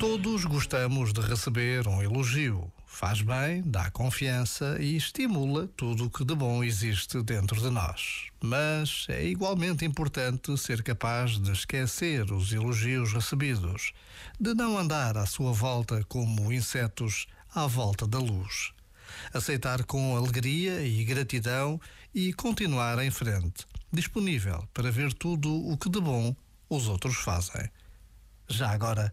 Todos gostamos de receber um elogio. Faz bem, dá confiança e estimula tudo o que de bom existe dentro de nós. Mas é igualmente importante ser capaz de esquecer os elogios recebidos, de não andar à sua volta como insetos à volta da luz. Aceitar com alegria e gratidão e continuar em frente, disponível para ver tudo o que de bom os outros fazem. Já agora,